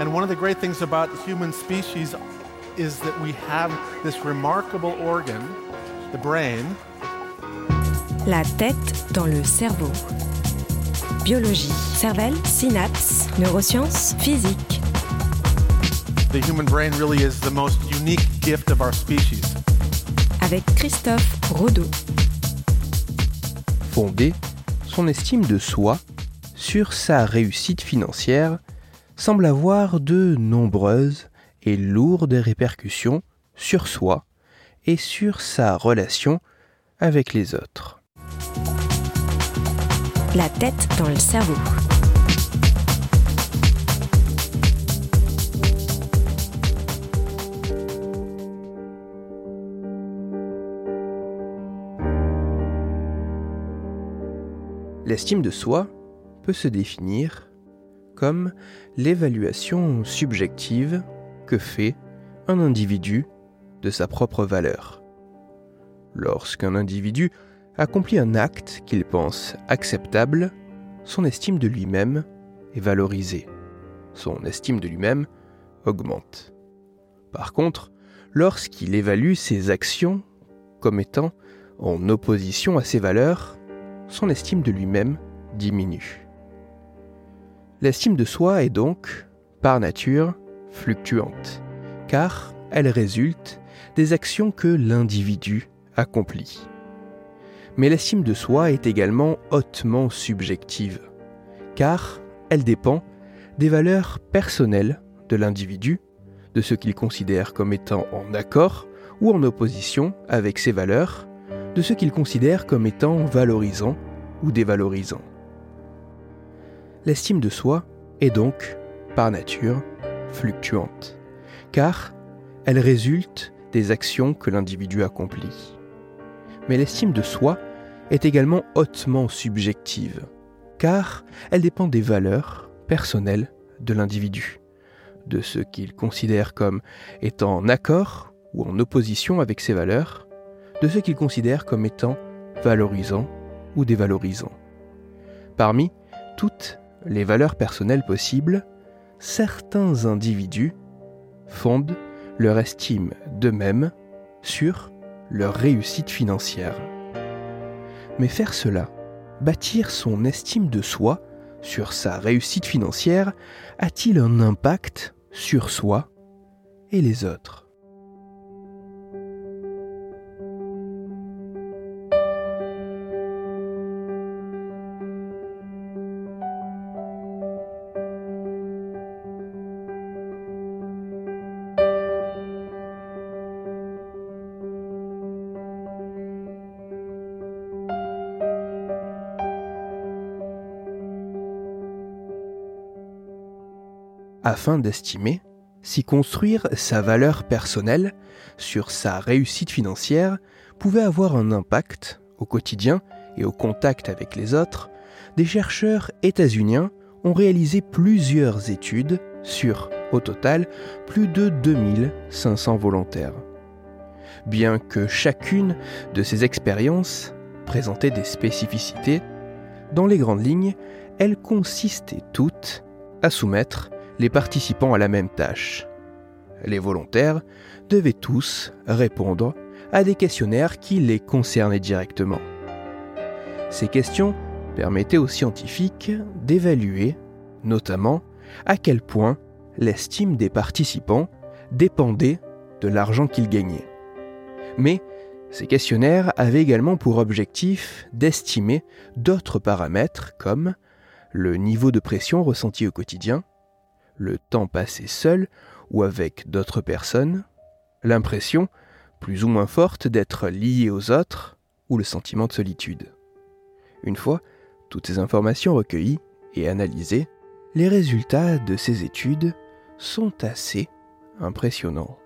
And one of the great things about the human species is that we have this remarkable organ, the brain. La tête dans le cerveau. Biologie, cervelle, synapses, neurosciences, physique. The human brain really is the most unique gift of our species. Avec Christophe Rodeau. Fondé, son estime de soi sur sa réussite financière semble avoir de nombreuses et lourdes répercussions sur soi et sur sa relation avec les autres. La tête dans le cerveau. L'estime de soi peut se définir comme l'évaluation subjective que fait un individu de sa propre valeur. Lorsqu'un individu accomplit un acte qu'il pense acceptable, son estime de lui-même est valorisée. Son estime de lui-même augmente. Par contre, lorsqu'il évalue ses actions comme étant en opposition à ses valeurs, son estime de lui-même diminue. L'estime de soi est donc, par nature, fluctuante, car elle résulte des actions que l'individu accomplit. Mais l'estime de soi est également hautement subjective, car elle dépend des valeurs personnelles de l'individu, de ce qu'il considère comme étant en accord ou en opposition avec ses valeurs, de ce qu'il considère comme étant valorisant ou dévalorisant. L'estime de soi est donc, par nature, fluctuante, car elle résulte des actions que l'individu accomplit. Mais l'estime de soi est également hautement subjective, car elle dépend des valeurs personnelles de l'individu, de ce qu'il considère comme étant en accord ou en opposition avec ses valeurs, de ce qu'il considère comme étant valorisant ou dévalorisant. Parmi toutes les valeurs personnelles possibles, certains individus fondent leur estime d'eux-mêmes sur leur réussite financière. Mais faire cela, bâtir son estime de soi sur sa réussite financière, a-t-il un impact sur soi et les autres? Afin d'estimer si construire sa valeur personnelle sur sa réussite financière pouvait avoir un impact au quotidien et au contact avec les autres, des chercheurs états-uniens ont réalisé plusieurs études sur, au total, plus de 2500 volontaires. Bien que chacune de ces expériences présentait des spécificités, dans les grandes lignes, elles consistaient toutes à soumettre les participants à la même tâche. Les volontaires devaient tous répondre à des questionnaires qui les concernaient directement. Ces questions permettaient aux scientifiques d'évaluer, notamment, à quel point l'estime des participants dépendait de l'argent qu'ils gagnaient. Mais ces questionnaires avaient également pour objectif d'estimer d'autres paramètres comme le niveau de pression ressenti au quotidien, le temps passé seul ou avec d'autres personnes, l'impression, plus ou moins forte, d'être lié aux autres, ou le sentiment de solitude. Une fois toutes ces informations recueillies et analysées, les résultats de ces études sont assez impressionnants.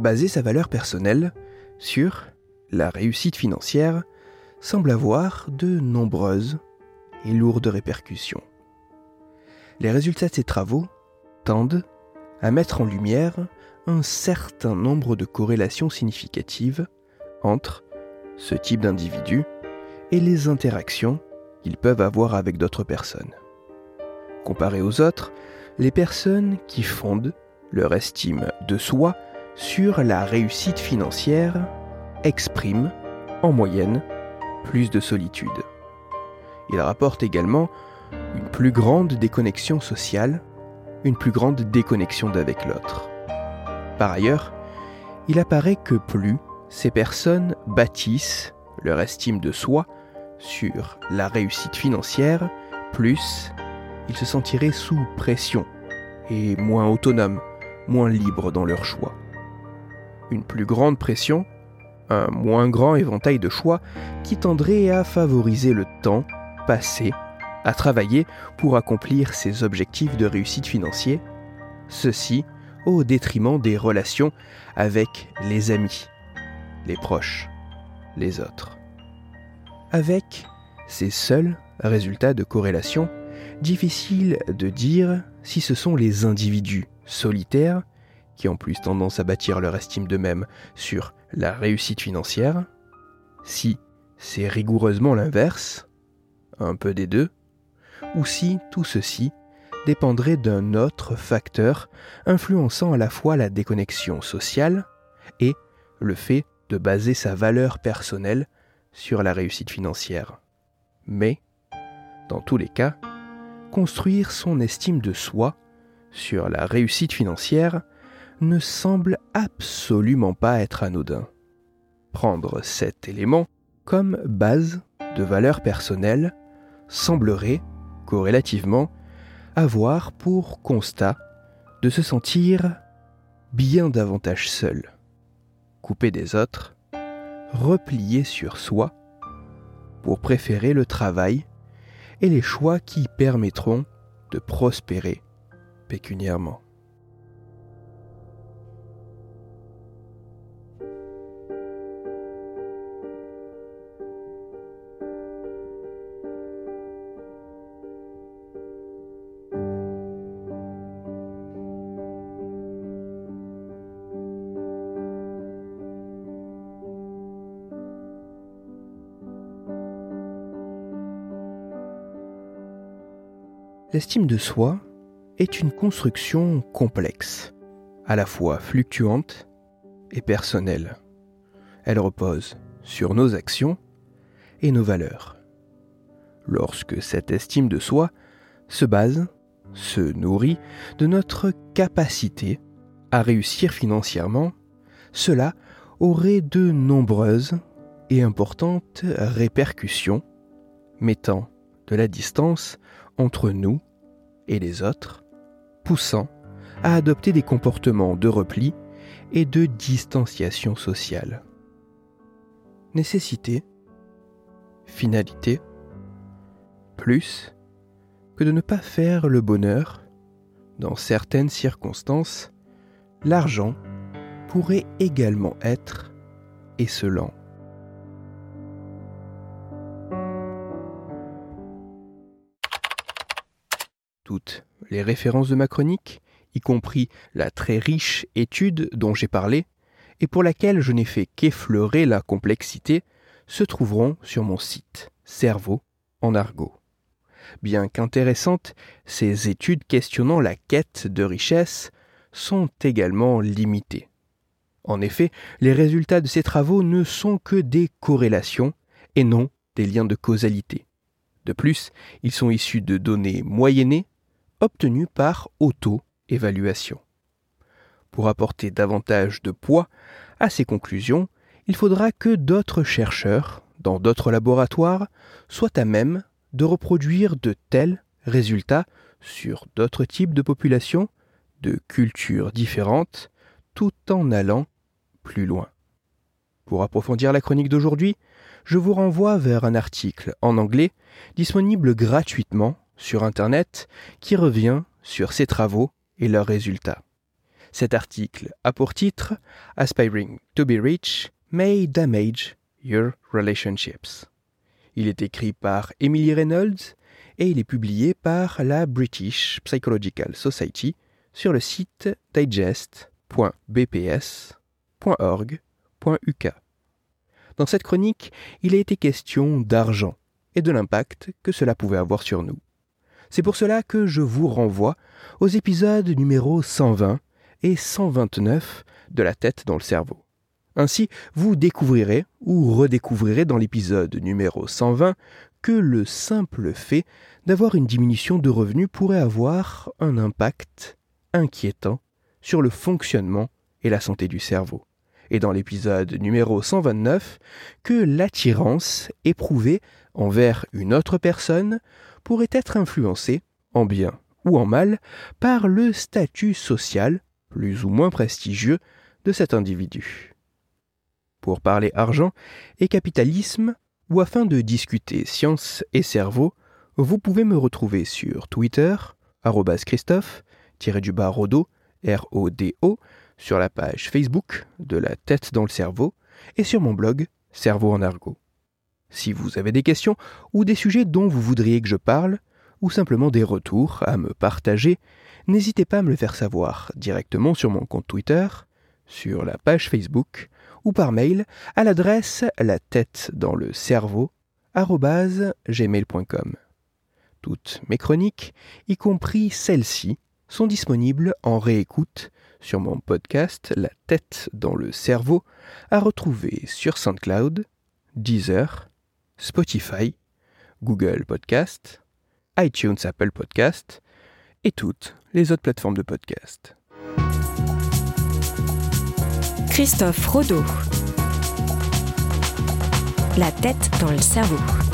Baser sa valeur personnelle sur la réussite financière semble avoir de nombreuses et lourdes répercussions. Les résultats de ces travaux tendent à mettre en lumière un certain nombre de corrélations significatives entre ce type d'individus et les interactions qu'ils peuvent avoir avec d'autres personnes. Comparé aux autres, les personnes qui fondent leur estime de soi sur la réussite financière expriment, en moyenne, plus de solitude. Il rapporte également une plus grande déconnexion sociale, une plus grande déconnexion d'avec l'autre. Par ailleurs, il apparaît que plus ces personnes bâtissent leur estime de soi sur la réussite financière, plus ils se sentiraient sous pression et moins autonomes, moins libres dans leurs choix. Une plus grande pression, un moins grand éventail de choix qui tendrait à favoriser le temps passé à travailler pour accomplir ses objectifs de réussite financière, ceci au détriment des relations avec les amis, les proches, les autres. Avec ces seuls résultats de corrélation, difficile de dire si ce sont les individus solitaires, qui ont plus tendance à bâtir leur estime d'eux-mêmes sur la réussite financière, si c'est rigoureusement l'inverse, un peu des deux, ou si tout ceci dépendrait d'un autre facteur influençant à la fois la déconnexion sociale et le fait de baser sa valeur personnelle sur la réussite financière. Mais, dans tous les cas, construire son estime de soi sur la réussite financière ne semble absolument pas être anodin. Prendre cet élément comme base de valeur personnelle semblerait, corrélativement, avoir pour constat de se sentir bien davantage seul, coupé des autres, replié sur soi, pour préférer le travail et les choix qui permettront de prospérer pécuniairement. L'estime de soi est une construction complexe, à la fois fluctuante et personnelle. Elle repose sur nos actions et nos valeurs. Lorsque cette estime de soi se base, se nourrit de notre capacité à réussir financièrement, cela aurait de nombreuses et importantes répercussions, mettant de la distance entre nous et les autres, poussant à adopter des comportements de repli et de distanciation sociale. Nécessité, finalité, plus que de ne pas faire le bonheur, dans certaines circonstances, l'argent pourrait également être esselant. Toutes les références de ma chronique, y compris la très riche étude dont j'ai parlé, et pour laquelle je n'ai fait qu'effleurer la complexité, se trouveront sur mon site Cerveau en argot. Bien qu'intéressantes, ces études questionnant la quête de richesse sont également limitées. En effet, les résultats de ces travaux ne sont que des corrélations et non des liens de causalité. De plus, ils sont issus de données moyennées obtenu par auto-évaluation. Pour apporter davantage de poids à ces conclusions, il faudra que d'autres chercheurs, dans d'autres laboratoires, soient à même de reproduire de tels résultats sur d'autres types de populations, de cultures différentes, tout en allant plus loin. Pour approfondir la chronique d'aujourd'hui, je vous renvoie vers un article en anglais disponible gratuitement sur Internet qui revient sur ces travaux et leurs résultats. Cet article a pour titre Aspiring to be rich may damage your relationships. Il est écrit par Emily Reynolds et il est publié par la British Psychological Society sur le site digest.bps.org.uk. Dans cette chronique, il a été question d'argent et de l'impact que cela pouvait avoir sur nous. C'est pour cela que je vous renvoie aux épisodes numéro 120 et 129 de La tête dans le cerveau. Ainsi, vous découvrirez ou redécouvrirez dans l'épisode numéro 120 que le simple fait d'avoir une diminution de revenus pourrait avoir un impact inquiétant sur le fonctionnement et la santé du cerveau. Et dans l'épisode numéro 129, que l'attirance éprouvée envers une autre personne pourrait être influencée, en bien ou en mal, par le statut social, plus ou moins prestigieux, de cet individu. Pour parler argent et capitalisme, ou afin de discuter science et cerveau, vous pouvez me retrouver sur Twitter, Christophe, du bas Rodo, R-O-D-O, sur la page Facebook de la tête dans le cerveau et sur mon blog Cerveau en argot. Si vous avez des questions ou des sujets dont vous voudriez que je parle, ou simplement des retours à me partager, n'hésitez pas à me le faire savoir directement sur mon compte Twitter, sur la page Facebook ou par mail à l'adresse la tête dans le cerveau gmail.com. Toutes mes chroniques, y compris celles-ci, sont disponibles en réécoute sur mon podcast La tête dans le cerveau, à retrouver sur SoundCloud, Deezer, Spotify, Google Podcast, iTunes Apple Podcast et toutes les autres plateformes de podcast. Christophe Rodeau. La tête dans le cerveau.